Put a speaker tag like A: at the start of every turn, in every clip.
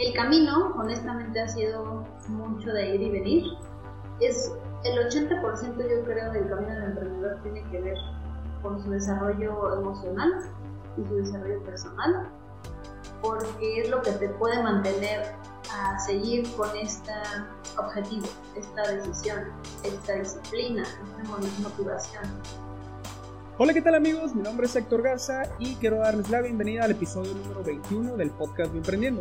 A: El camino, honestamente, ha sido mucho de ir y venir. Es el 80% yo creo del camino del emprendedor tiene que ver con su desarrollo emocional y su desarrollo personal, porque es lo que te puede mantener a seguir con este objetivo, esta decisión, esta disciplina, esta motivación.
B: Hola, ¿qué tal amigos? Mi nombre es Héctor Garza y quiero darles la bienvenida al episodio número 21 del podcast de Emprendiendo.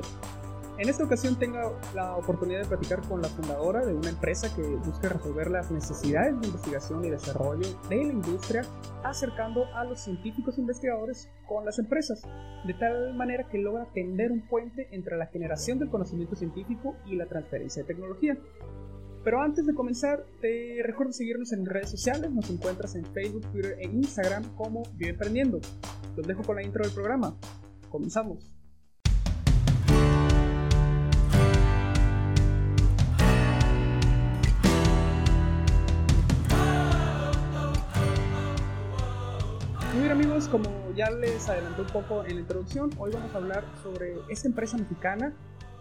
B: En esta ocasión tengo la oportunidad de platicar con la fundadora de una empresa que busca resolver las necesidades de investigación y desarrollo de la industria, acercando a los científicos investigadores con las empresas, de tal manera que logra tender un puente entre la generación del conocimiento científico y la transferencia de tecnología. Pero antes de comenzar, te recuerdo seguirnos en redes sociales, nos encuentras en Facebook, Twitter e Instagram como Vive Emprendiendo. Los dejo con la intro del programa. Comenzamos. Bien amigos, como ya les adelanté un poco en la introducción, hoy vamos a hablar sobre esta empresa mexicana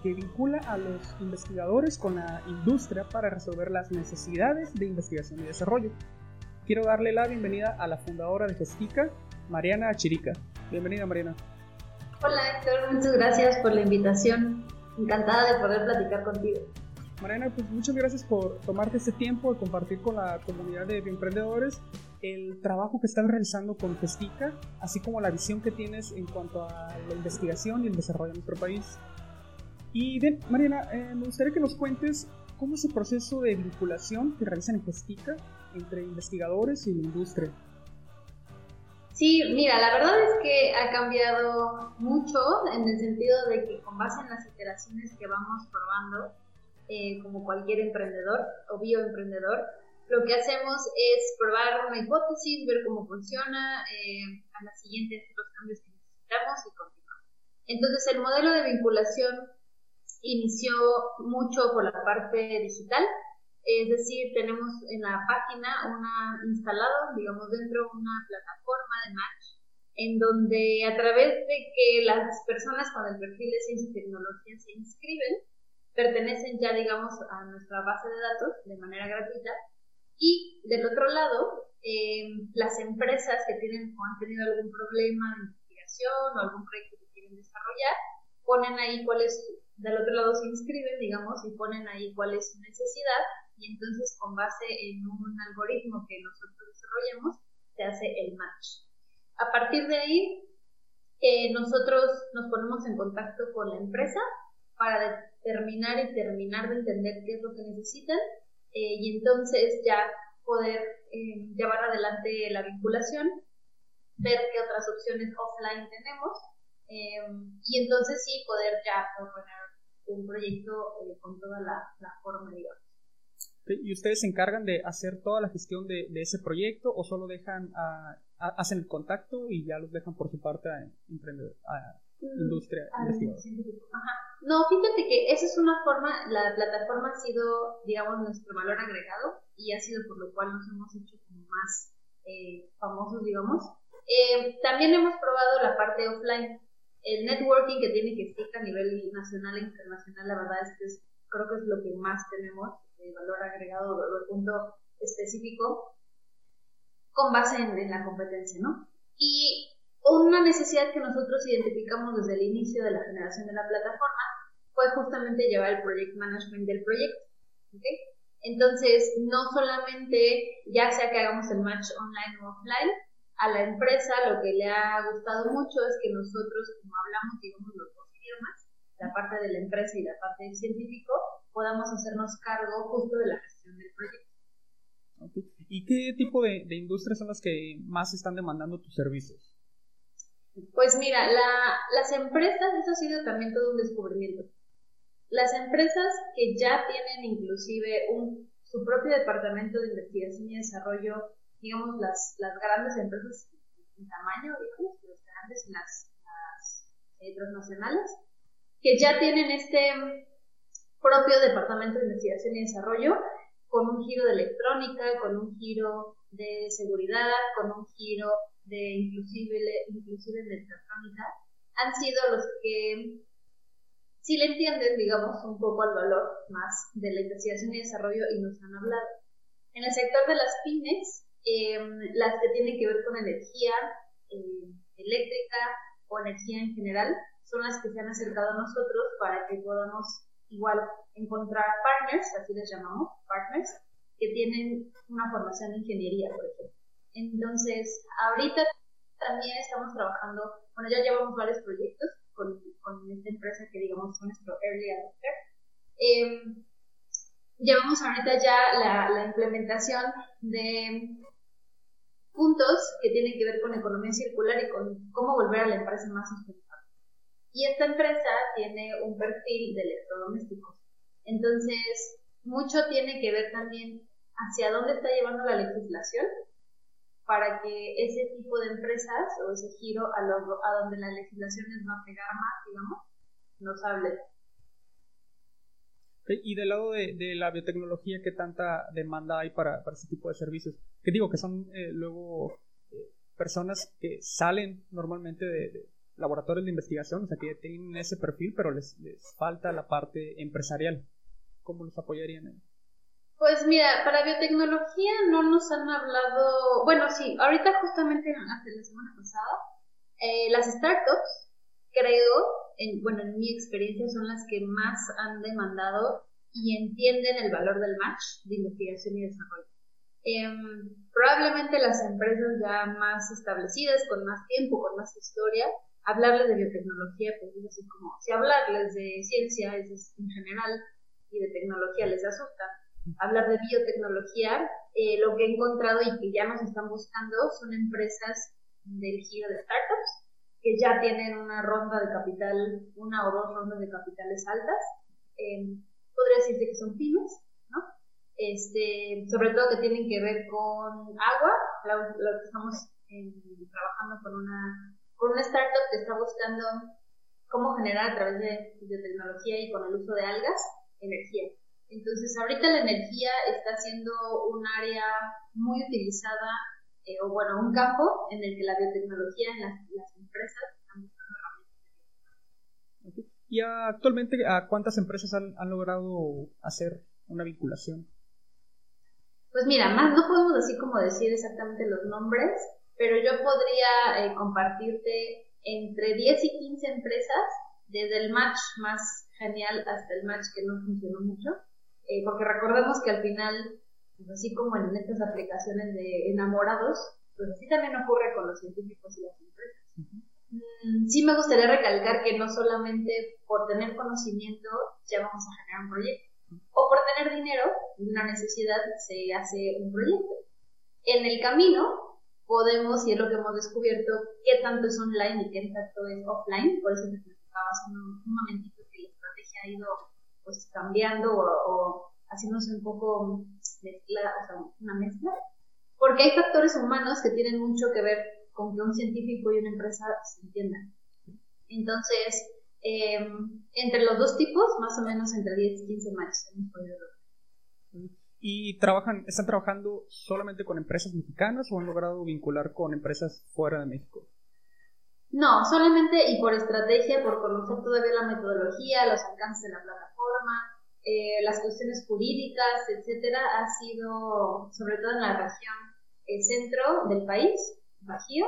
B: que vincula a los investigadores con la industria para resolver las necesidades de investigación y desarrollo. Quiero darle la bienvenida a la fundadora de Gestica, Mariana Chirica. Bienvenida Mariana.
A: Hola Héctor, muchas gracias por la invitación. Encantada de poder platicar contigo.
B: Mariana, pues muchas gracias por tomarte este tiempo de compartir con la comunidad de emprendedores el trabajo que estás realizando con Gestica, así como la visión que tienes en cuanto a la investigación y el desarrollo en nuestro país. Y bien, Mariana, eh, me gustaría que nos cuentes cómo es el proceso de vinculación que realizan en Gestica entre investigadores y la industria.
A: Sí, mira, la verdad es que ha cambiado mucho en el sentido de que con base en las iteraciones que vamos probando, eh, como cualquier emprendedor o bioemprendedor, lo que hacemos es probar una hipótesis, ver cómo funciona, eh, a la siguiente los cambios que necesitamos y continuar. Entonces el modelo de vinculación inició mucho por la parte digital, es decir, tenemos en la página una instalado, digamos, dentro una plataforma de match, en donde a través de que las personas con el perfil de ciencia y tecnología se inscriben, pertenecen ya, digamos, a nuestra base de datos de manera gratuita y del otro lado, eh, las empresas que tienen o han tenido algún problema de investigación o algún proyecto que quieren desarrollar, ponen ahí cuál es, del otro lado se inscriben, digamos, y ponen ahí cuál es su necesidad y entonces con base en un algoritmo que nosotros desarrollamos, se hace el match. A partir de ahí, eh, nosotros nos ponemos en contacto con la empresa para determinar y terminar de entender qué es lo que necesitan eh, y entonces ya poder eh, llevar adelante la vinculación, ver qué otras opciones offline tenemos eh, y entonces sí poder ya proponer un proyecto con toda la, forma, digamos.
B: ¿Y ustedes se encargan de hacer toda la gestión de, ese proyecto o solo dejan, hacen el contacto y ya los dejan por su parte a, a industria
A: Ajá. No, fíjate que esa es una forma, la plataforma ha sido, digamos, nuestro valor agregado y ha sido por lo cual nos hemos hecho como más eh, famosos, digamos. Eh, también hemos probado la parte offline, el networking que tiene que estar a nivel nacional e internacional, la verdad es que creo que es lo que más tenemos, de valor agregado, el punto específico, con base en, en la competencia, ¿no? Y una necesidad que nosotros identificamos desde el inicio de la generación de la plataforma fue justamente llevar el project management del proyecto. Entonces, no solamente ya sea que hagamos el match online o offline, a la empresa lo que le ha gustado mucho es que nosotros, como hablamos, digamos, los dos idiomas, la parte de la empresa y la parte del científico, podamos hacernos cargo justo de la gestión del proyecto.
B: ¿Y qué tipo de, de industrias son las que más están demandando tus servicios?
A: Pues mira, las empresas, eso ha sido también todo un descubrimiento. Las empresas que ya tienen inclusive un, su propio departamento de investigación y desarrollo, digamos las, las grandes empresas en tamaño, digamos, las grandes y las, transnacionales, que ya tienen este propio departamento de investigación y desarrollo con un giro de electrónica, con un giro de seguridad, con un giro de inclusive, inclusive mecatrónica, han sido los que sí le entienden, digamos, un poco al valor más de la investigación y desarrollo y nos han hablado. En el sector de las pymes, em, las que tienen que ver con energía eh, eléctrica o energía en general, son las que se han acercado a nosotros para que podamos igual encontrar partners, así les llamamos, partners, que tienen una formación en ingeniería, por ejemplo. Entonces, ahorita también estamos trabajando, bueno, ya llevamos varios proyectos con, con esta empresa que digamos es nuestro early adopter. Eh, llevamos ahorita ya la, la implementación de puntos que tienen que ver con economía circular y con cómo volver a la empresa más sustentable. Y esta empresa tiene un perfil de electrodomésticos. Entonces, mucho tiene que ver también hacia dónde está llevando la legislación para que ese tipo de empresas o ese giro a, a donde la legislación les va a pegar más, digamos, nos hable.
B: Y del lado de, la biotecnología, ¿qué tanta demanda hay para, para ese tipo de servicios? Que digo que son eh, luego eh, personas que salen normalmente de, laboratorios de investigación, o sea, que tienen ese perfil, pero les, les falta la parte empresarial. ¿Cómo los apoyarían?
A: Pues mira, para biotecnología no nos han hablado, bueno, sí, ahorita justamente hace la semana pasada, eh, las startups, creo, en, bueno, en mi experiencia son las que más han demandado y entienden el valor del match de investigación y desarrollo. Em, probablemente las empresas ya más establecidas, con más tiempo, con más historia, hablarles de biotecnología, pues es así como, si hablarles de ciencia es en general y de tecnología les asusta, hablar de biotecnología, eh, lo que he encontrado y que ya nos están buscando son empresas del giro de startups que ya tienen una ronda de capital, una o dos rondas de capitales altas. Eh, podría decirse que son pymes, ¿no? Este, sobre todo que tienen que ver con agua, lo, que estamos eh, trabajando con una, con una startup que está buscando cómo generar a través de biotecnología y con el uso de algas energía. Entonces, ahorita la energía está siendo un área muy utilizada, eh, o bueno, un campo en el que la biotecnología en las, empresas están buscando
B: herramientas. ¿Y actualmente a cuántas empresas han, logrado hacer una vinculación?
A: Pues mira, más no podemos así como decir exactamente los nombres, pero yo podría eh, compartirte entre 10 y 15 empresas, desde el match más genial hasta el match que no funcionó mucho, eh, porque recordemos que al final, pues así como en estas aplicaciones de enamorados, pues así también ocurre con los científicos y las empresas. Mm, sí me gustaría recalcar que no solamente por tener conocimiento ya vamos a generar un proyecto, o por tener dinero, una necesidad, se hace un proyecto. En el camino podemos, y es lo que hemos descubierto, qué tanto es online y qué tanto es offline, por eso te explicaba hace un momentito que la estrategia ha ido pues cambiando o, haciéndose un poco mezcla, o sea, una mezcla, porque hay factores humanos que tienen mucho que ver con que un científico y una empresa se entiendan. Entonces, em, entre los dos tipos, más o menos entre 10 y 15 matches hemos podido
B: ¿Y trabajan, están trabajando solamente con empresas mexicanas o han logrado vincular con empresas fuera de México?
A: No, solamente y por estrategia, por conocer todavía la metodología, los alcances de la plataforma, eh, las cuestiones jurídicas, etcétera, ha sido sobre todo en la región el centro del país, Bajío,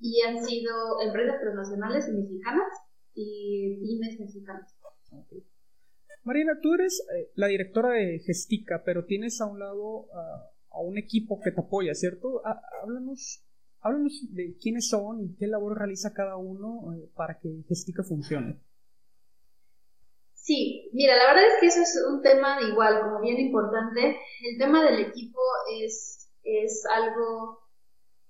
A: y han sido empresas transnacionales y mexicanas y pymes mexicanas.
B: Marina, tú eres eh, la directora de Gestica, pero tienes a un lado a un equipo que te apoya, ¿cierto? háblanos Háblanos de quiénes son y qué labor realiza cada uno eh, para que Gestica funcione.
A: Sí, mira, la verdad es que eso es un tema igual, como bien importante. El tema del equipo es, es algo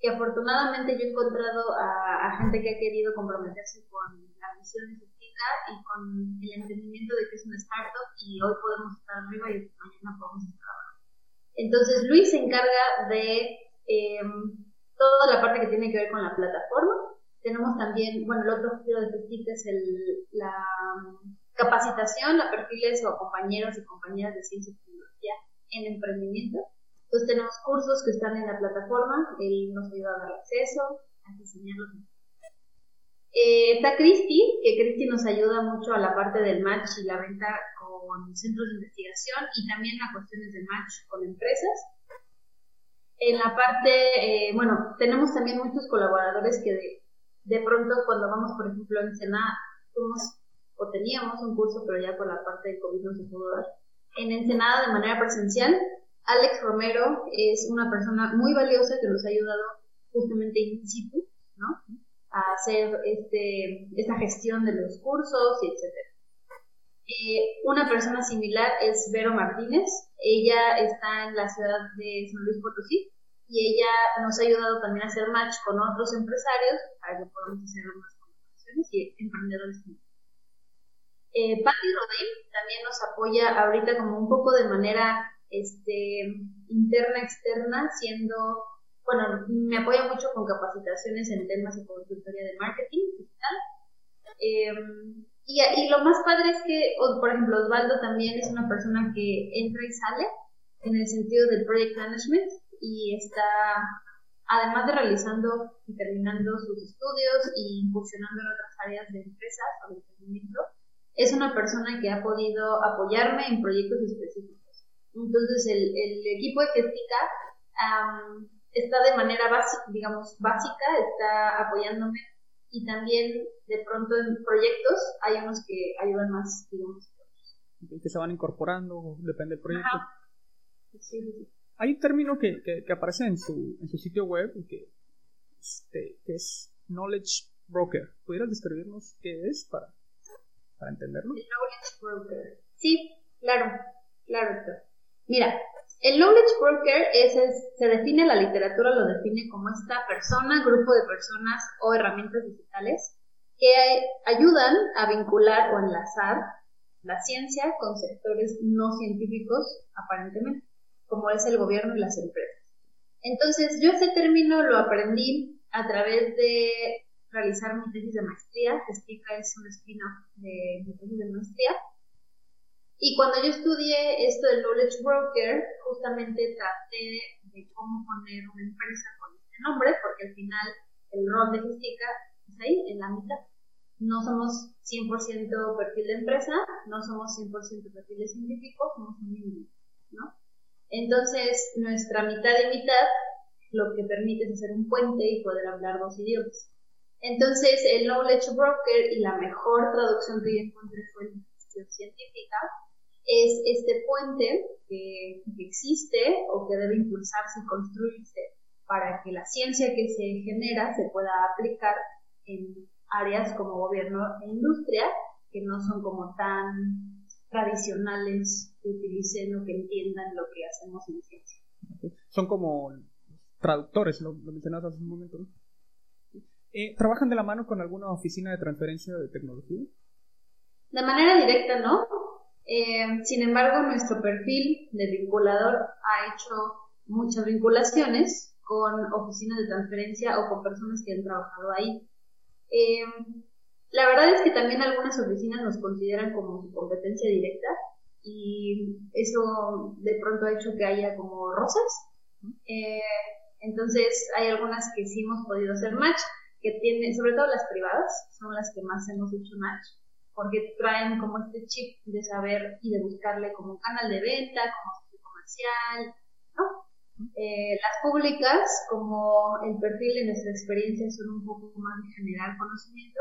A: que afortunadamente yo he encontrado a, gente que ha querido comprometerse con la misión de Gestica y con el entendimiento de que es una startup y hoy podemos estar arriba y mañana podemos estar abajo. Entonces Luis se encarga de em, toda la parte que tiene que ver con la plataforma. Tenemos también, bueno, el otro giro de Festic es la capacitación a perfiles o compañeros y compañeras de ciencia y tecnología en emprendimiento. Entonces tenemos cursos que están en la plataforma, él nos ayuda a dar acceso, a diseñarlos. Eh, está Cristi, que Cristi nos ayuda mucho a la parte del match y la venta con centros de investigación y también a cuestiones de match con empresas. En la parte, eh, bueno, tenemos también muchos colaboradores que de, de pronto cuando vamos, por ejemplo, en Ensenada, tuvimos o teníamos un curso, pero ya por la parte de COVID no se pudo dar. En Ensenada de manera presencial, Alex Romero es una persona muy valiosa que nos ha ayudado justamente in situ, ¿no? A hacer este, esta gestión de los cursos y etcétera. Eh, una persona similar es Vero Martínez. Ella está en la ciudad de San Luis Potosí y ella nos ha ayudado también a hacer match con otros empresarios para que podamos hacer unas colaboraciones y emprendedores. Eh, Patti Rodin también nos apoya ahorita como un poco de manera este, interna, externa, siendo, bueno, me apoya mucho con capacitaciones en temas de consultoría de marketing digital. Em, y, y, lo más padre es que, por ejemplo, Osvaldo también es una persona que entra y sale en el sentido del project management y está, además de realizando y terminando sus estudios y incursionando en otras áreas de empresas o de emprendimiento, es una persona que ha podido apoyarme en proyectos específicos. Entonces el, el equipo de Gestica está de manera básica, digamos, básica, está apoyándome y también de pronto en proyectos hay unos que ayudan más, digamos.
B: Que se van incorporando, depende del proyecto. Hay un término que, que, aparece en su, en su sitio web que, este, que es Knowledge Broker. ¿Pudieras describirnos qué es para, para entenderlo?
A: knowledge Broker. Sí, claro, claro. Mira, el knowledge broker es, se define, la literatura lo define como esta persona, grupo de personas o herramientas digitales que ayudan a vincular o enlazar la ciencia con sectores no científicos, aparentemente, como es el gobierno y las empresas. Entonces, yo ese término lo aprendí a través de realizar mi tesis de maestría, que es un spin-off de mi tesis de maestría, y cuando yo estudié esto del Knowledge Broker, justamente traté de cómo poner una empresa con este nombre, porque al final el rol de Gestica es ahí, en la mitad. No somos 100% perfil de empresa, no somos 100% perfil de científico, somos un híbrido, ¿no? Entonces, nuestra mitad y mitad lo que permite es hacer un puente y poder hablar dos idiomas. Entonces, el Knowledge Broker y la mejor traducción que yo encontré fue la científica, es este puente que, existe o que debe impulsarse y construirse para que la ciencia que se genera se pueda aplicar en áreas como gobierno e industria que no son como tan tradicionales que utilicen o que entiendan lo que hacemos en ciencia.
B: Son como traductores, lo, mencionabas hace un momento. Eh, ¿Trabajan de la mano con alguna oficina de transferencia de tecnología?
A: De manera directa, no. Eh, sin embargo, nuestro perfil de vinculador ha hecho muchas vinculaciones con oficinas de transferencia o con personas que han trabajado ahí. Eh, la verdad es que también algunas oficinas nos consideran como su competencia directa y eso de pronto ha hecho que haya como rosas. Eh, entonces hay algunas que sí hemos podido hacer match, que tienen, sobre todo las privadas, son las que más hemos hecho match porque traen como este chip de saber y de buscarle como un canal de venta, como sitio comercial, ¿no? Eh, las públicas, como el perfil de nuestra experiencia son un poco más de generar conocimiento,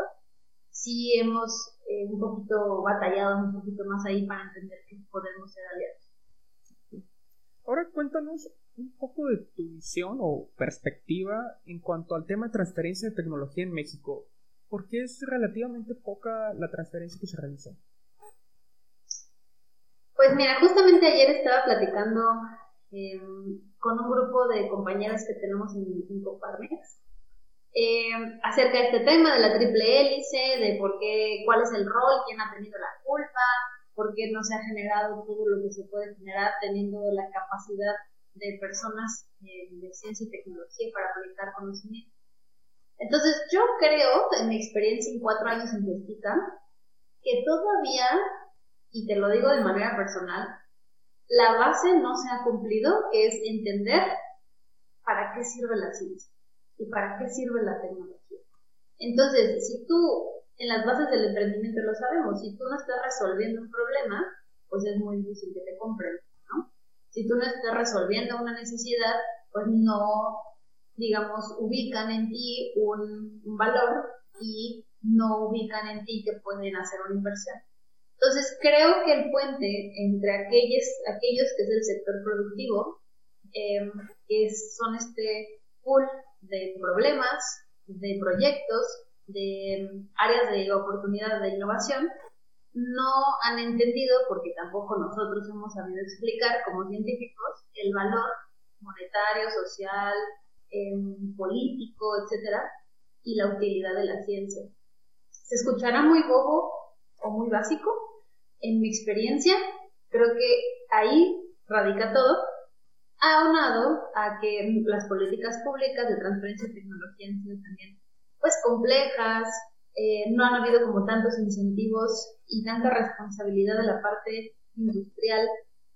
A: sí hemos eh, un poquito batallado un poquito más ahí para entender que podemos ser aliados.
B: Ahora cuéntanos un poco de tu visión o perspectiva en cuanto al tema de transferencia de tecnología en México. ¿Por qué es relativamente poca la transferencia que se realiza?
A: Pues mira, justamente ayer estaba platicando em, con un grupo de compañeras que tenemos en, en Coparmex em, acerca de este tema de la triple hélice, de por qué, cuál es el rol, quién ha tenido la culpa, por qué no se ha generado todo lo que se puede generar teniendo la capacidad de personas eh, de ciencia y tecnología para aplicar conocimiento. Entonces, yo creo, en mi experiencia en cuatro años en Gestica, que todavía, y te lo digo de manera personal, la base no se ha cumplido, que es entender para qué sirve la ciencia y para qué sirve la tecnología. Entonces, si tú, en las bases del emprendimiento lo sabemos, si tú no estás resolviendo un problema, pues es muy difícil que te compren, ¿no? Si tú no estás resolviendo una necesidad, pues no, digamos, ubican en ti un, un valor y no ubican en ti que pueden hacer una inversión. Entonces, creo que el puente entre aquellos, aquellos que es el sector productivo, eh, que son este pool de problemas, de proyectos, de áreas de oportunidad de innovación, no han entendido, porque tampoco nosotros hemos sabido explicar como científicos, el valor monetario, social, em, político, etcétera, y la utilidad de la ciencia. Se escuchará muy bobo o muy básico. En mi experiencia, creo que ahí radica todo, aunado a que las políticas públicas de transferencia de tecnología han sido también pues complejas, eh, no han habido como tantos incentivos y tanta responsabilidad de la parte industrial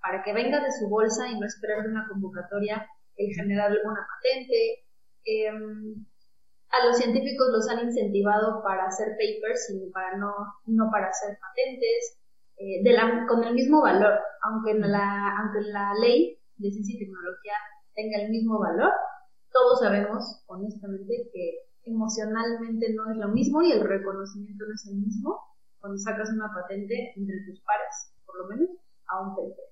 A: para que venga de su bolsa y no esperar una convocatoria el generar alguna patente. Em, a los científicos los han incentivado para hacer papers y para no, no para hacer patentes, eh, con el mismo valor, aunque en la, aunque la ley de ciencia y tecnología tenga el mismo valor, todos sabemos honestamente que emocionalmente no es lo mismo y el reconocimiento no es el mismo cuando sacas una patente entre tus pares, por lo menos, a un paper.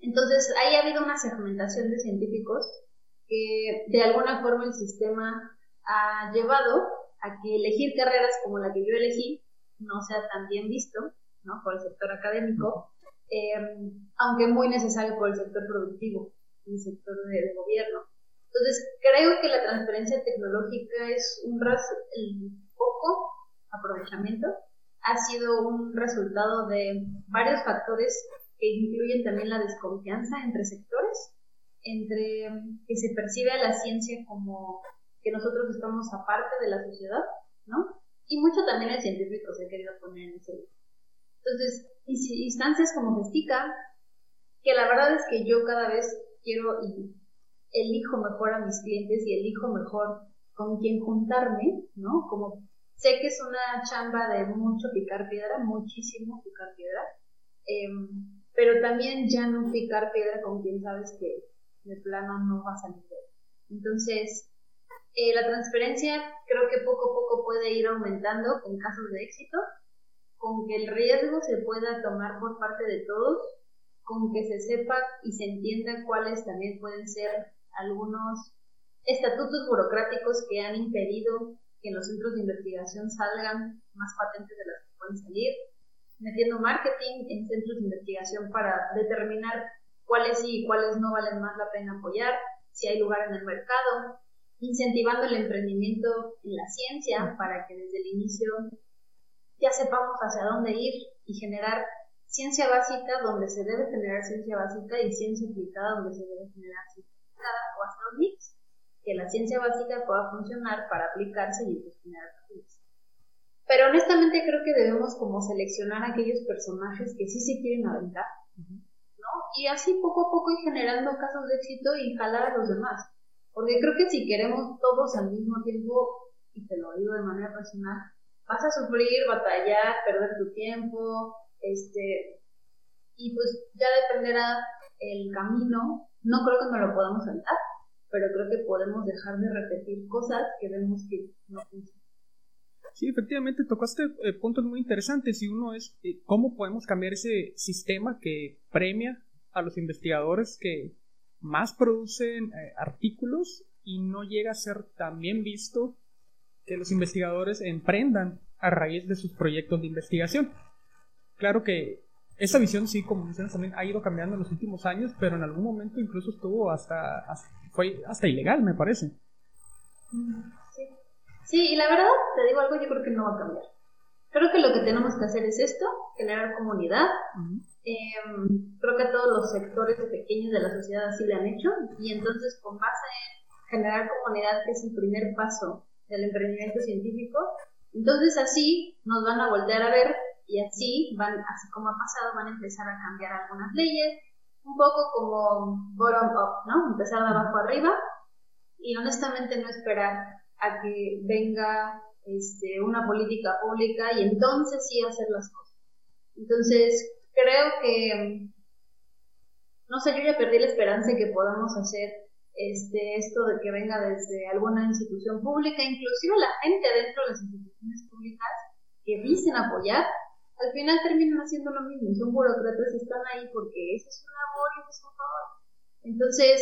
A: Entonces, ahí ha habido una segmentación de científicos que de alguna forma el sistema ha llevado a que elegir carreras como la que yo elegí no sea tan bien visto, ¿no? Por el sector académico, em, aunque muy necesario por el sector productivo, el sector de gobierno. Entonces, creo que la transferencia tecnológica es un poco aprovechamiento, ha sido un resultado de varios factores que incluyen también la desconfianza entre sectores, entre que se percibe a la ciencia como que nosotros estamos aparte de la sociedad, ¿no? Y mucho también el científico se ha querido poner en ese Entonces, instancias como Gestica, que la verdad es que yo cada vez quiero y elijo mejor a mis clientes y elijo mejor con quién juntarme, ¿no? Como sé que es una chamba de mucho picar piedra, muchísimo picar piedra, em, pero también ya no picar piedra con quien sabes que de plano no va a salir. Entonces, eh, la transferencia creo que poco a poco puede ir aumentando con casos de éxito, con que el riesgo se pueda tomar por parte de todos, con que se sepa y se entienda cuáles también pueden ser algunos estatutos burocráticos que han impedido que en los centros de investigación salgan más patentes de las que pueden salir, metiendo marketing en centros de investigación para determinar cuáles sí y cuáles no valen más la pena apoyar, si hay lugar en el mercado, incentivando el emprendimiento en la ciencia para que desde el inicio ya sepamos hacia dónde ir y generar ciencia básica donde se debe generar ciencia básica y ciencia aplicada donde se debe generar ciencia o hacer un mix, que la ciencia básica pueda funcionar para aplicarse y pues generar Pero honestamente creo que debemos como seleccionar aquellos personajes que sí se quieren aventar, ¿no? Y así poco a poco ir generando casos de éxito y jalar a los demás. Porque creo que si queremos todos al mismo tiempo, y te lo digo de manera personal, vas a sufrir, batallar, perder tu tiempo, este, y pues ya dependerá el camino no creo que no lo podamos saltar, pero creo que podemos dejar de repetir cosas que vemos que no funcionan.
B: Sí, efectivamente, tocaste eh, puntos muy interesantes y uno es eh, cómo podemos cambiar ese sistema que premia a los investigadores que más producen eh, artículos y no llega a ser tan bien visto que los investigadores emprendan a raíz de sus proyectos de investigación. Claro que esa visión sí, como mencionas también, ha ido cambiando en los últimos años, pero en algún momento incluso estuvo hasta, fue hasta ilegal, me parece.
A: Sí. Sí, y la verdad, te digo algo, yo creo que no va a cambiar. Creo que lo que tenemos que hacer es esto, generar comunidad. Em, creo que todos los sectores pequeños de la sociedad así lo han hecho, y entonces con base en generar comunidad, que es el primer paso del emprendimiento científico, entonces así nos van a volver a ver y así van, así como ha pasado, van a empezar a cambiar algunas leyes, un poco como bottom up, ¿no? Empezar de abajo arriba y honestamente no esperar a que venga este, una política pública y entonces sí hacer las cosas. Entonces, creo que, no sé, yo ya perdí la esperanza de que podamos hacer este, esto de que venga desde alguna institución pública, inclusive la gente dentro de las instituciones públicas que dicen apoyar, al final terminan haciendo lo mismo, son burócratas están ahí porque eso es un amor y eso es un favor. Entonces,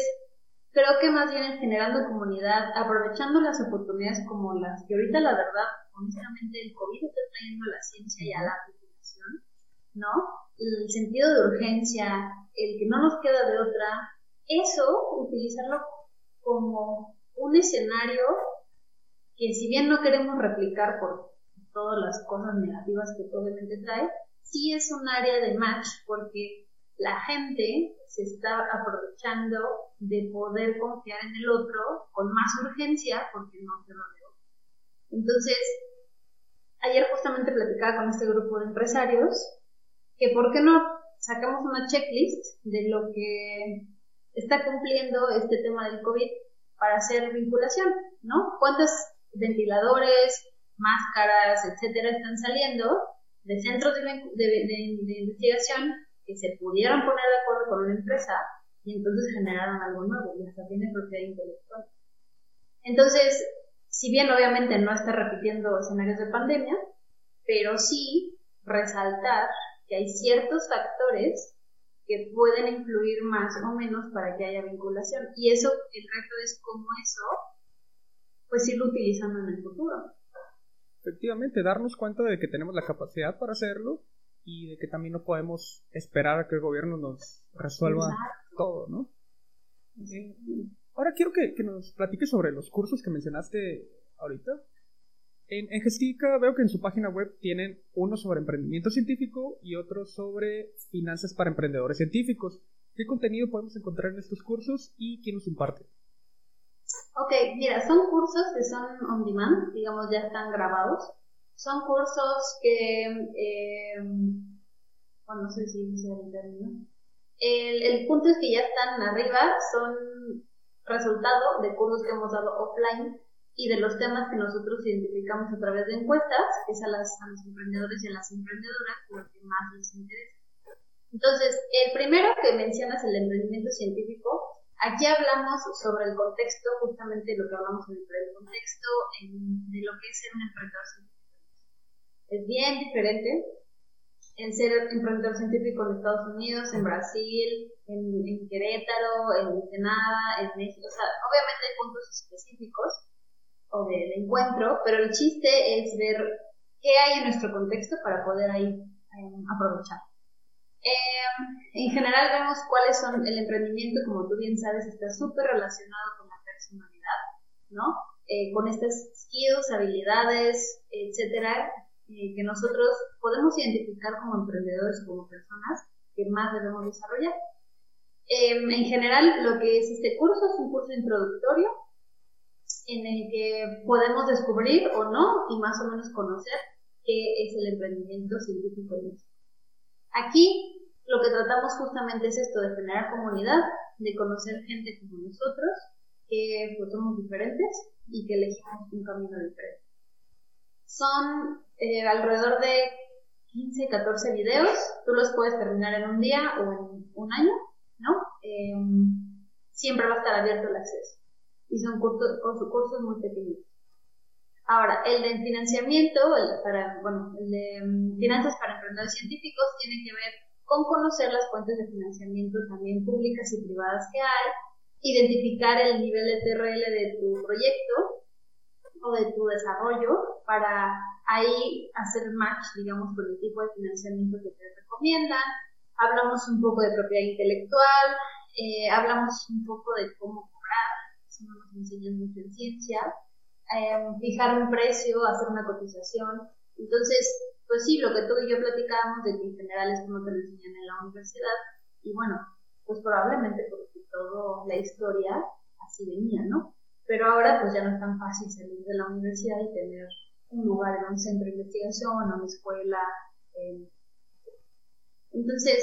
A: creo que más bien generando comunidad, aprovechando las oportunidades como las que ahorita la verdad, honestamente, el COVID está trayendo a la ciencia y a la aplicación, ¿no? El sentido de urgencia, el que no nos queda de otra, eso, utilizarlo como un escenario que si bien no queremos replicar por todas las cosas negativas que obviamente trae, sí es un área de match porque la gente se está aprovechando de poder confiar en el otro con más urgencia porque no se lo veo. Entonces, ayer justamente platicaba con este grupo de empresarios que por qué no sacamos una checklist de lo que está cumpliendo este tema del COVID para hacer vinculación, ¿no? ¿Cuántos ventiladores, máscaras, etcétera, están saliendo de centros de, investigación que se pudieron poner de acuerdo con una empresa y entonces generaron algo nuevo y hasta tiene propiedad intelectual. Entonces, si bien obviamente no está repitiendo escenarios de pandemia, pero sí resaltar que hay ciertos factores que pueden influir más o menos para que haya vinculación. Y eso, el reto es cómo eso, pues irlo utilizando en el futuro.
B: Efectivamente, darnos cuenta de que tenemos la capacidad para hacerlo y de que también no podemos esperar a que el gobierno nos resuelva todo, ¿no? ahora quiero que, que, nos platiques sobre los cursos que mencionaste ahorita. En, en Gestica veo que en su página web tienen uno sobre emprendimiento científico y otro sobre finanzas para emprendedores científicos. ¿Qué contenido podemos encontrar en estos cursos y quién los imparte?
A: Ok, mira, son cursos que son on demand, digamos, ya están grabados. Son cursos que, eh, bueno, no sé si sea el término. El, el punto es que ya están arriba, son resultado de cursos que hemos dado offline y de los temas que nosotros identificamos a través de encuestas, que es a, las, a los emprendedores y a las emprendedoras lo que más les interesa. Entonces, el primero que mencionas, el emprendimiento científico, aquí hablamos sobre el contexto, justamente lo que hablamos sobre el contexto de lo que es ser un emprendedor científico. Es bien diferente el ser emprendedor científico en Estados Unidos, en Brasil, en, en Querétaro, en Ensenada, en México. O sea, obviamente hay puntos específicos, o de, encuentro, pero el chiste es ver qué hay en nuestro contexto para poder ahí em, aprovechar. Em, en general vemos cuáles son el emprendimiento, como tú bien sabes, está súper relacionado con la personalidad, ¿no? Eh, con estas skills, habilidades, etcétera, eh, que nosotros podemos identificar como emprendedores, como personas que más debemos desarrollar. Em, en general, lo que es este curso es un curso introductorio en el que podemos descubrir o no y más o menos conocer qué es el emprendimiento científico en Aquí lo que tratamos justamente es esto de generar comunidad, de conocer gente como nosotros, que pues, somos diferentes y que elegimos un camino diferente. Son eh, alrededor de 15, 14 videos, tú los puedes terminar en un día o en un año, ¿no? Em, siempre va a estar abierto el acceso y son cursos, cursos muy pequeños. Ahora, el de financiamiento, el, para, bueno, el de mm, finanzas para emprendedores científicos tiene que ver con conocer las fuentes de financiamiento también públicas y privadas que hay, identificar el nivel de TRL de tu proyecto o de tu desarrollo para ahí hacer match, digamos, con el tipo de financiamiento que te recomiendan. Hablamos un poco de propiedad intelectual, eh, hablamos un poco de cómo no nos enseñan mucho en ciencia, em, fijar un precio, hacer una cotización. Entonces, pues sí, lo que tú y yo platicábamos de que en general esto no te lo enseñan en la universidad, y bueno, pues probablemente porque toda la historia así venía, ¿no? Pero ahora pues ya no es tan fácil salir de la universidad y tener un lugar en un centro de investigación, o una escuela. Em, entonces,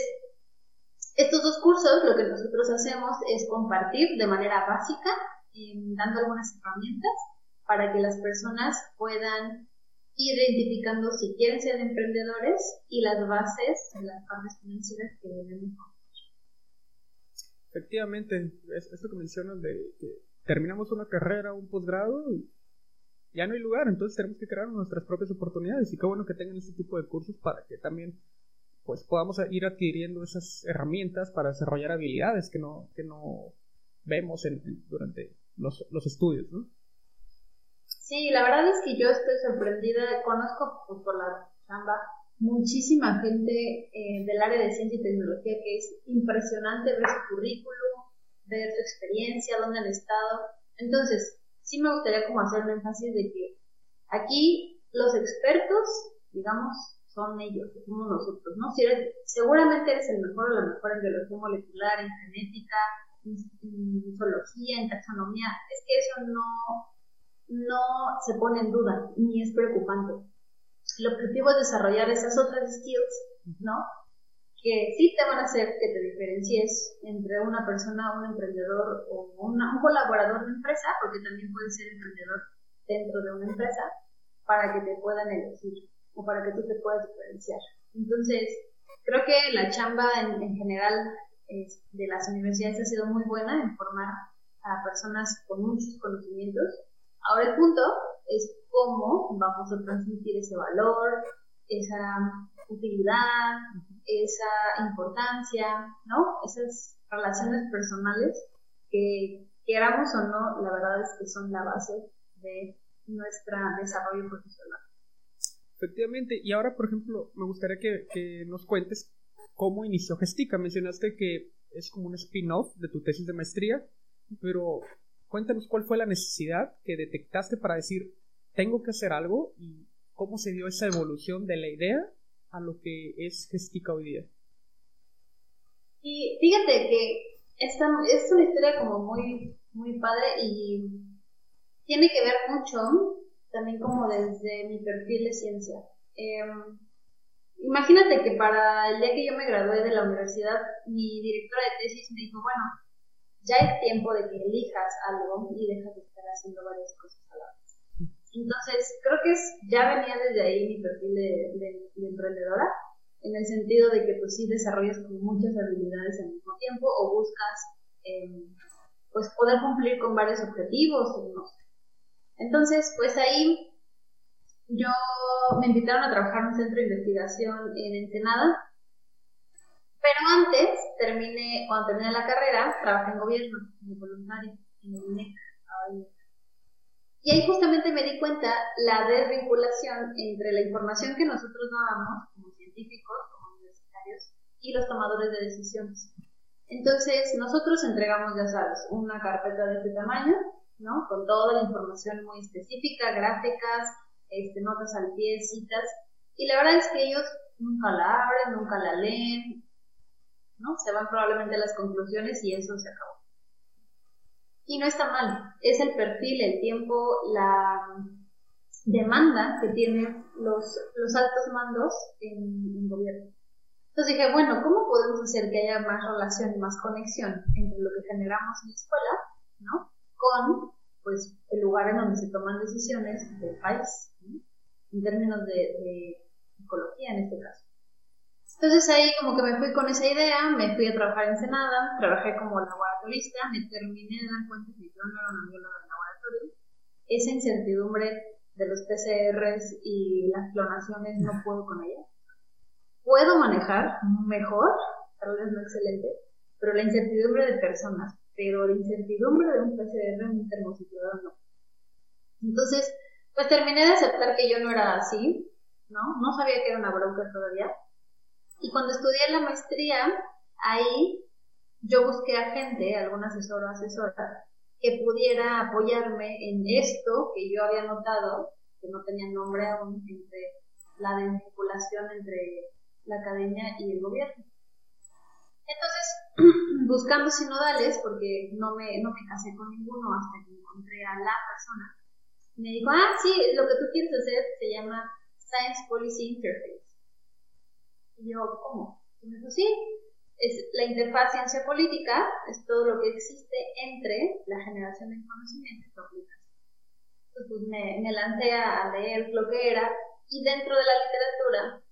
A: estos dos cursos lo que nosotros hacemos es compartir de manera básica dando algunas herramientas para que las personas puedan ir identificando si quieren ser emprendedores y las bases las partes financieras que deben
B: Efectivamente, esto que mencionas de que terminamos una carrera, un posgrado y ya no hay lugar, entonces tenemos que crear nuestras propias oportunidades y qué bueno que tengan este tipo de cursos para que también pues podamos ir adquiriendo esas herramientas para desarrollar habilidades que no, que no vemos en, durante los, los estudios, ¿no?
A: Sí, la verdad es que yo estoy sorprendida, conozco pues, por la chamba muchísima gente eh, del área de ciencia y tecnología que es impresionante ver su currículum, ver su experiencia, dónde han estado. Entonces, sí me gustaría como hacer un énfasis de que aquí los expertos, digamos, son ellos, somos nosotros, ¿no? Si eres, seguramente eres el mejor o la mejor en biología molecular, en genética, en, zoología, en taxonomía. Es que eso no, no se pone en duda, ni es preocupante. El objetivo es desarrollar esas otras skills, ¿no? Que sí te van a hacer que te diferencies entre una persona, un emprendedor o un colaborador de empresa, porque también puedes ser emprendedor dentro de una empresa, para que te puedan elegir o para que tú te puedas diferenciar. Entonces, creo que la chamba en, general de las universidades ha sido muy buena en formar a personas con muchos conocimientos. Ahora el punto es cómo vamos a transmitir ese valor, esa utilidad, esa importancia, ¿no? Esas relaciones personales que queramos o no, la verdad es que son la base de nuestro desarrollo profesional.
B: Efectivamente, y ahora, por ejemplo, me gustaría que, nos cuentes cómo inició Gestica. Mencionaste que es como un spin-off de tu tesis de maestría, pero cuéntanos cuál fue la necesidad que detectaste para decir, tengo que hacer algo y cómo se dio esa evolución de la idea a lo que es Gestica hoy día.
A: Y fíjate que esta es una historia como muy, muy padre y tiene que ver mucho también como desde mi perfil de ciencia. Em, imagínate que para el día que yo me gradué de la universidad, mi directora de tesis me dijo, bueno, ya es tiempo de que elijas algo y dejas de estar haciendo varias cosas a la vez. Entonces, creo que es, ya venía desde ahí mi perfil de, emprendedora, en el sentido de que pues sí desarrollas como muchas habilidades al mismo tiempo o buscas em, pues poder cumplir con varios objetivos, no. Entonces, pues ahí yo me invitaron a trabajar en un centro de investigación en Ensenada, pero antes terminé, cuando terminé la carrera, trabajé en gobierno, como voluntaria, en el INEC. Y ahí justamente me di cuenta la desvinculación entre la información que nosotros dábamos como científicos, como universitarios, y los tomadores de decisiones. Entonces, nosotros entregamos, ya sabes, una carpeta de este tamaño, ¿no? Con toda la información muy específica, gráficas, este, notas al pie, citas. Y la verdad es que ellos nunca la abren, nunca la leen, ¿no? Se van probablemente a las conclusiones y eso se acabó. Y no está mal, es el perfil, el tiempo, la demanda que tienen los, los altos mandos en, gobierno. Entonces dije, bueno, ¿cómo podemos hacer que haya más relación y más conexión entre lo que generamos en la escuela, ¿no? con pues, el lugar en donde se toman decisiones del país, en términos de, ecología en este caso. Entonces ahí como que me fui con esa idea, me fui a trabajar en Senada, trabajé como laboratorista, me terminé de dar cuenta que yo no era una bióloga de laboratorio. Esa incertidumbre de los PCRs y las clonaciones no puedo con ella. Puedo manejar mejor, tal vez no excelente, pero la incertidumbre de personas, pero la incertidumbre de un PCR en un termociclador no. Entonces, pues terminé de aceptar que yo no era así, ¿no? No sabía que era una broker todavía. Y cuando estudié la maestría, ahí yo busqué a gente, algún asesor o asesora, que pudiera apoyarme en esto que yo había notado, que no tenía nombre aún, entre la desvinculación entre la academia y el gobierno. Entonces, buscando sinodales, porque no me, no me casé con ninguno hasta que encontré a la persona, me dijo, ah, sí, lo que tú quieres hacer se llama Science Policy Interface. Y yo, ¿cómo? Y me dijo, sí, es la interfaz ciencia política, es todo lo que existe entre la generación de conocimiento y su aplicación. pues me, me lancé a leer lo que era y dentro de la literatura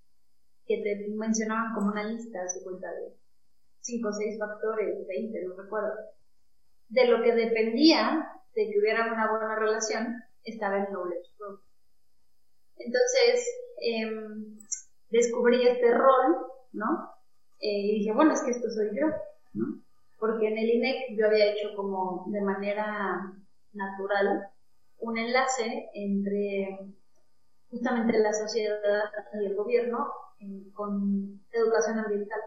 A: que te mencionaban como una lista, se cuenta de 5 o 6 factores, 20, no recuerdo, de lo que dependía de que hubiera una buena relación, estaba el knowledge. Entonces, em, descubrí este rol, ¿no? Eh, y dije, bueno, es que esto soy yo, ¿no? Porque en el INEC yo había hecho como de manera natural un enlace entre justamente la sociedad y el gobierno eh, con educación ambiental.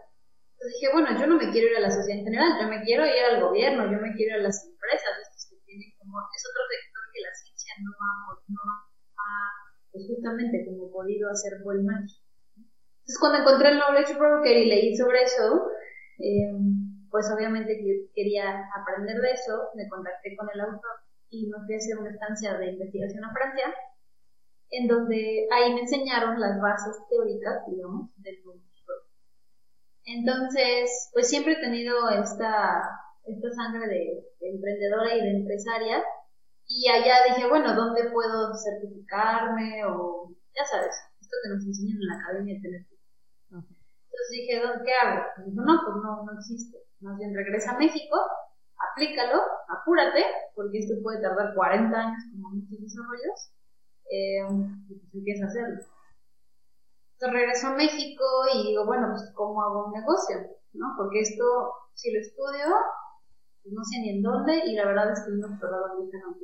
A: Entonces dije, bueno, yo no me quiero ir a la sociedad en general, yo me quiero ir al gobierno, yo me quiero ir a las empresas, estos que tienen como, es otro sector que la ciencia no ha, no ha pues justamente como podido hacer buen match. Entonces cuando encontré el Knowledge Broker y leí sobre eso, eh, pues obviamente quería aprender de eso, me contacté con el autor y me fui a hacer una estancia de investigación a Francia, en donde ahí me enseñaron las bases teóricas, digamos, del Entonces, pues siempre he tenido esta, esta sangre de, emprendedora y de empresaria, y allá dije, bueno, ¿dónde puedo certificarme? O, ya sabes, esto que nos enseñan en la academia de Teléfono. Entonces dije, ¿qué hago? dijo, no, pues no, no existe. Más bien regresa a México, aplícalo, apúrate, porque esto puede tardar 40 años como muchos desarrollos, eh, y pues empieza a hacerlo. Entonces regreso a México y digo, bueno, pues ¿cómo hago un negocio? ¿No? Porque esto, si lo estudio, pues no sé ni en dónde y la verdad es que un doctorado muy no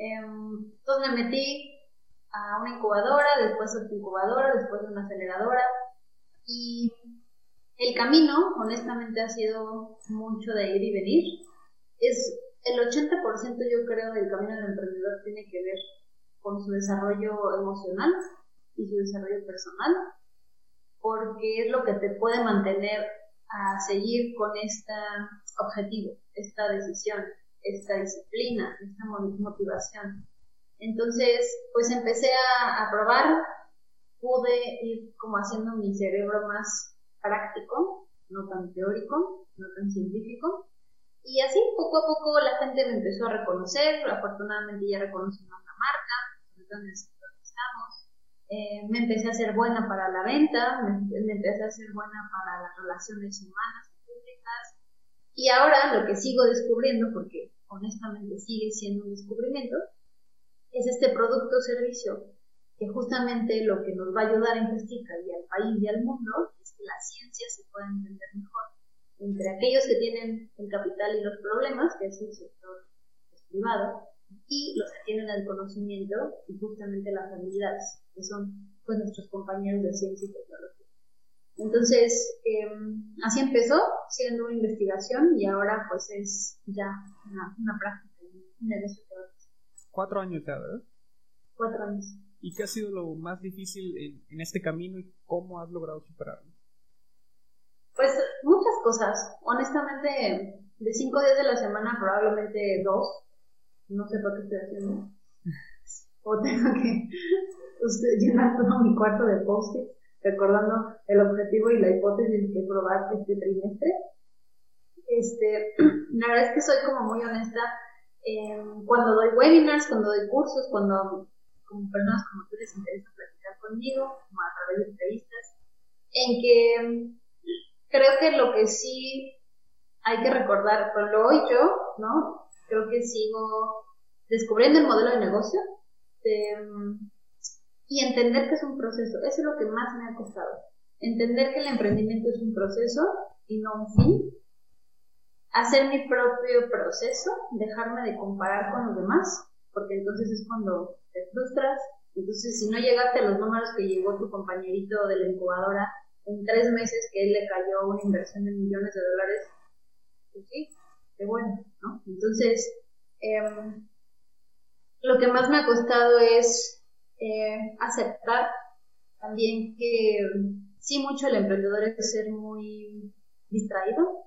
A: eh, entonces me metí a una incubadora, después a otra incubadora, después a una aceleradora y el camino, honestamente, ha sido mucho de ir y venir. Es el 80% yo creo del camino del emprendedor tiene que ver con su desarrollo emocional y su desarrollo personal, porque es lo que te puede mantener a seguir con este objetivo, esta decisión, esta disciplina, esta motivación. Entonces, pues empecé a, a probar, pude ir como haciendo mi cerebro más práctico, no tan teórico, no tan científico. Y así poco a poco la gente me empezó a reconocer, afortunadamente ya reconocen más la marca, que estamos. Eh, me empecé a ser buena para la venta, me, me, empecé a ser buena para las relaciones humanas y públicas. Y ahora lo que sigo descubriendo, porque honestamente sigue siendo un descubrimiento, es este producto o servicio que justamente lo que nos va a ayudar en Costa y al país y al mundo es que la ciencia se pueda entender mejor entre aquellos que tienen el capital y los problemas, que es el sector privado, y los que tienen el conocimiento y justamente las habilidades, que son pues nuestros compañeros de ciencia y tecnología. Entonces, em, así empezó, siendo una investigación y ahora pues es ya una, una práctica, un negocio
B: Cuatro años ya, ¿verdad?
A: Cuatro años.
B: ¿Y qué ha sido lo más difícil en, este camino y cómo has logrado superarlo?
A: Pues muchas cosas. Honestamente, de cinco días de la semana, probablemente dos. No sé por qué estoy haciendo. O tengo que llenar todo mi cuarto de post recordando el objetivo y la hipótesis que probar este trimestre. Este, la verdad es que soy como muy honesta. cuando doy webinars, cuando doy cursos, cuando como personas como tú les interesa platicar conmigo, como a través de entrevistas, en que mm, creo que lo que sí hay que recordar, por lo hoy yo, ¿no? Creo que sigo descubriendo el modelo de negocio mm, y entender que es un proceso. Eso es lo que más me ha costado. Entender que el emprendimiento es un proceso y no un fin. Hacer mi propio proceso, dejarme de comparar con los demás, porque entonces es cuando te frustras. Entonces, si no llegaste a los números que llegó tu compañerito de la incubadora en tres meses que él le cayó una inversión de millones de dólares, pues sí, qué bueno, ¿no? Entonces, em, lo que más me ha costado es eh, aceptar también que sí mucho el emprendedor es ser muy distraído,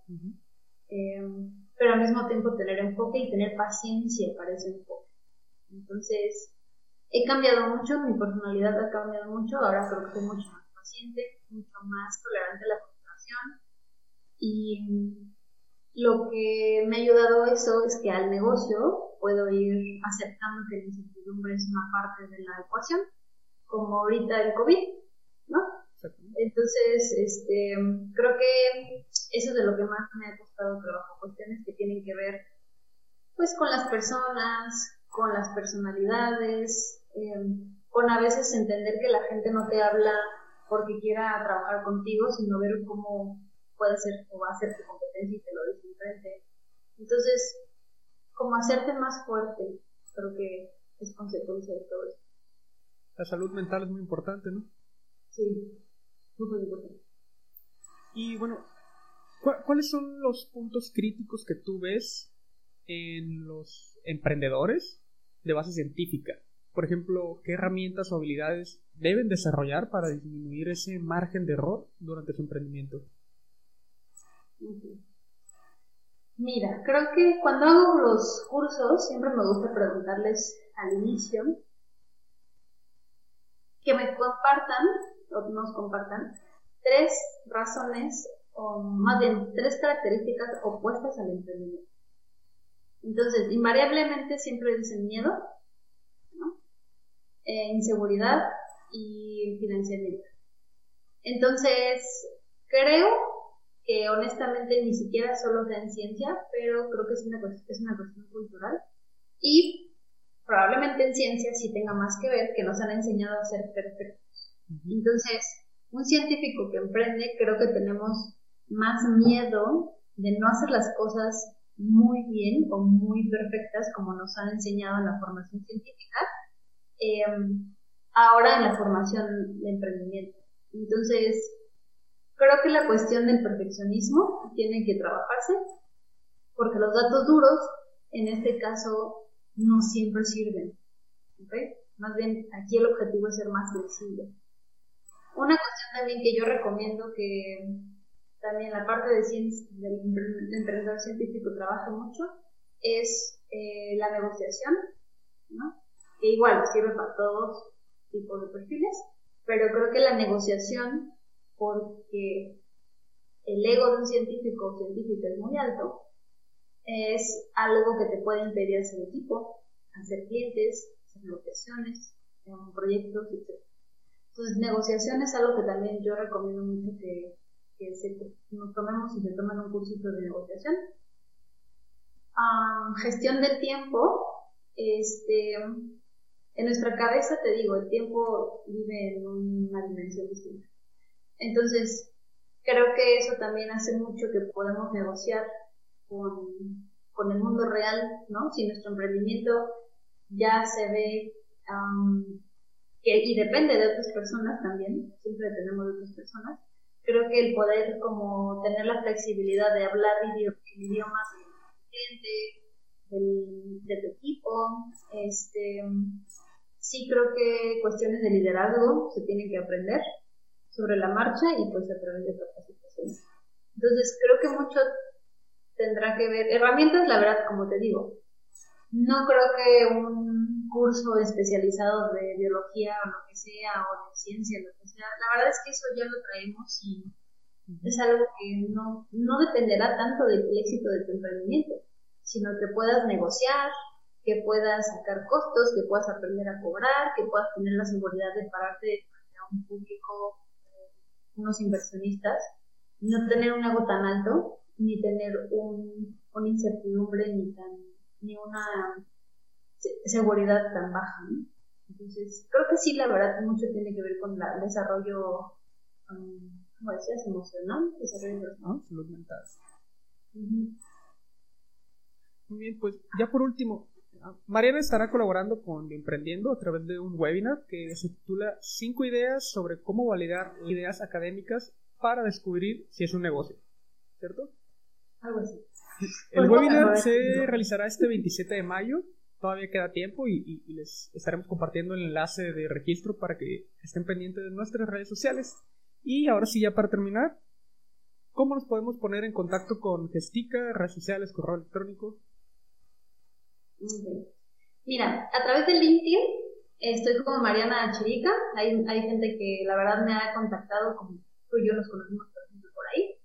A: em, pero al mismo tiempo tener enfoque y tener paciencia para ese enfoque. Entonces, he cambiado mucho, mi personalidad ha cambiado mucho, ahora creo que soy mucho más paciente, mucho más tolerante a la frustración y lo que me ha ayudado eso es que al negocio puedo ir aceptando que la incertidumbre es una parte de la ecuación, como ahorita el COVID, ¿no? Entonces, este, creo que eso es de lo que más me ha costado trabajo, cuestiones que tienen que ver pues con las personas, con las personalidades, em, con a veces entender que la gente no te habla porque quiera trabajar contigo, sino ver cómo puede ser o va a ser tu competencia y te lo dice enfrente. Entonces, como hacerte más fuerte, creo que es consecuencia de todo esto.
B: La salud mental es muy importante, ¿no?
A: Sí, muy importante.
B: Y bueno, ¿cuáles son los puntos críticos que tú ves en los emprendedores de base científica? Por ejemplo, ¿qué herramientas o habilidades deben desarrollar para disminuir ese margen de error durante su emprendimiento?
A: Mira, creo que cuando hago los cursos siempre me gusta preguntarles al inicio que me compartan o nos compartan tres razones o más bien tres características opuestas al emprendimiento. Entonces, invariablemente siempre dicen miedo, eh, inseguridad y financiamiento. Entonces, creo que honestamente ni siquiera solo sea en ciencia, pero creo que es una, es una cuestión cultural. Y probablemente en ciencia sí tenga más que ver que nos han enseñado a ser perfectos. Entonces, un científico que emprende, creo que tenemos más miedo de no hacer las cosas muy bien o muy perfectas como nos han enseñado en la formación científica, em, ahora en la formación de emprendimiento. Entonces, creo que la cuestión del perfeccionismo tiene que trabajarse porque los datos duros, en este caso, no siempre sirven. Más bien, aquí el objetivo es ser más flexible. Una cuestión también que yo recomiendo que también la parte de ciencia, del emprendedor científico trabaja mucho es eh, la negociación, ¿no? Que igual sirve para todos tipos de perfiles, pero creo que la negociación, porque el ego de un científico o científica es muy alto, es algo que te puede impedir hacer equipo, hacer clientes, hacer negociaciones, proyectos, etc. Entonces, negociación es algo que también yo recomiendo mucho que, nos tomemos y se tomen un cursito de negociación. gestión del tiempo, este, en nuestra cabeza, te digo, el tiempo vive en una dimensión distinta. Entonces, creo que eso también hace mucho que podemos negociar con, con el mundo real, ¿no? Si nuestro emprendimiento ya se ve que, y depende de otras personas también, siempre dependemos de otras personas, creo que el poder como tener la flexibilidad de hablar el idioma del cliente, de tu equipo, este, sí creo que cuestiones de liderazgo se tienen que aprender sobre la marcha y pues a través de capacitación. Entonces creo que mucho tendrá que ver, herramientas la verdad como te digo, no creo que un curso especializado de biología o lo que sea, o de ciencia, lo que sea, la verdad es que eso ya lo traemos y es algo que no, no dependerá tanto del éxito de tu emprendimiento, sino que puedas negociar, que puedas sacar costos, que puedas aprender a cobrar, que puedas tener la seguridad de pararte a un público, eh, unos inversionistas, no tener un ego tan alto, ni tener un, una incertidumbre ni tan ni una seguridad tan baja. Entonces, creo que sí, la verdad, mucho tiene que ver con el desarrollo, um, ¿cómo decías? Emocional, desarrollo
B: ¿No? Salud mental. Muy bien, pues ya por último, Mariana estará colaborando con Emprendiendo a través de un webinar que se titula 5 ideas sobre cómo validar ideas académicas para descubrir si es un negocio. ¿Cierto?
A: Algo así.
B: El webinar se realizará este 27 de mayo. Todavía queda tiempo y, les estaremos compartiendo el enlace de registro para que estén pendientes de nuestras redes sociales. Y ahora sí, ya para terminar, ¿cómo nos podemos poner en contacto con Gestica, redes sociales, correo electrónico?
A: Mira, a través de LinkedIn estoy como Mariana Chirica. Hay, gente que la verdad me ha contactado, como tú y yo nos conocimos, por ejemplo, por ahí.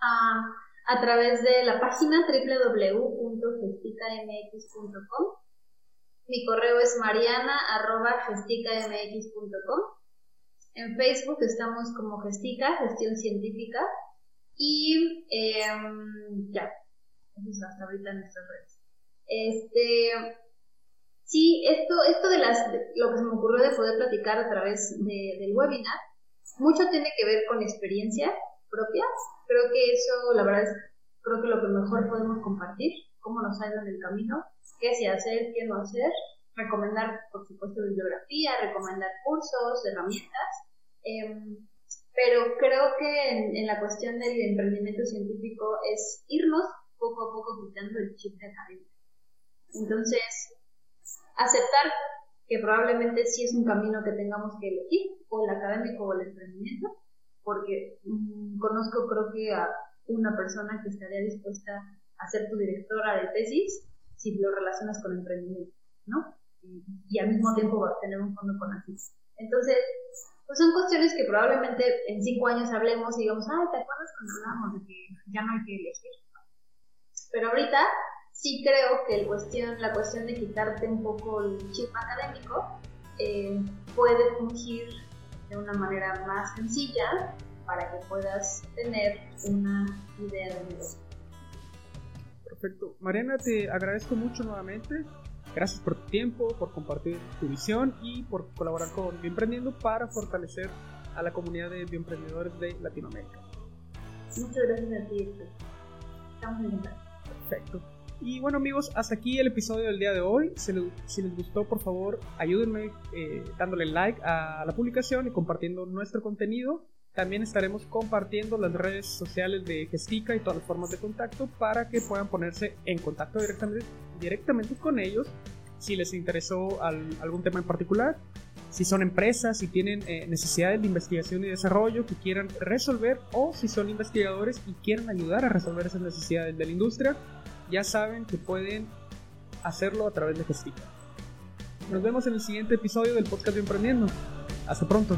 A: Ah, a través de la página www.gestica.com gesticamx.com. Mi correo es mariana.gesticamx.com. En Facebook estamos como Gestica, Gestión Científica. Y em, ya, eso es hasta ahorita en nuestras redes. Este, sí, esto, esto de las, lo que se me ocurrió de poder platicar a través del webinar, mucho tiene que ver con experiencia propia. Creo que eso, la verdad es, creo que lo que mejor podemos compartir, cómo nos ha en el camino, qué sí hacer, qué no hacer, recomendar, por supuesto, bibliografía, recomendar cursos, herramientas. Em, pero creo que en, en, la cuestión del emprendimiento científico es irnos poco a poco quitando el chip de academia. Entonces, aceptar que probablemente sí es un camino que tengamos que elegir, o el académico o el emprendimiento, porque mm, conozco creo que a una persona que estaría dispuesta a ser tu directora de tesis si lo relacionas con emprendimiento, ¿no? Y, al mismo tiempo va tener un fondo con así. Entonces, pues son cuestiones que probablemente en cinco años hablemos y digamos, ah, ¿te acuerdas cuando hablamos de que ya no hay que elegir? Pero ahorita sí creo que el cuestión, la cuestión de quitarte un poco el chip académico eh, puede fungir de una manera más sencilla para que puedas tener una idea de negocio.
B: Perfecto. Mariana, te agradezco mucho nuevamente. Gracias por tu tiempo, por compartir tu visión y por colaborar con Bioemprendiendo para fortalecer a la comunidad de bioemprendedores de Latinoamérica.
A: Muchas gracias a ti. Estamos en
B: Perfecto. Y bueno amigos, hasta aquí el episodio del día de hoy. Si les, gustó, por favor, ayúdenme eh, dándole like a la publicación y compartiendo nuestro contenido. También estaremos compartiendo las redes sociales de Gestica y todas las formas de contacto para que puedan ponerse en contacto directamente, directamente con ellos si les interesó algún tema en particular. Si son empresas, si tienen eh, necesidades de investigación y desarrollo que quieran resolver o si son investigadores y quieren ayudar a resolver esas necesidades de la industria ya saben que pueden hacerlo a través de Gestica. Nos vemos en el siguiente episodio del podcast de Emprendiendo. Hasta pronto.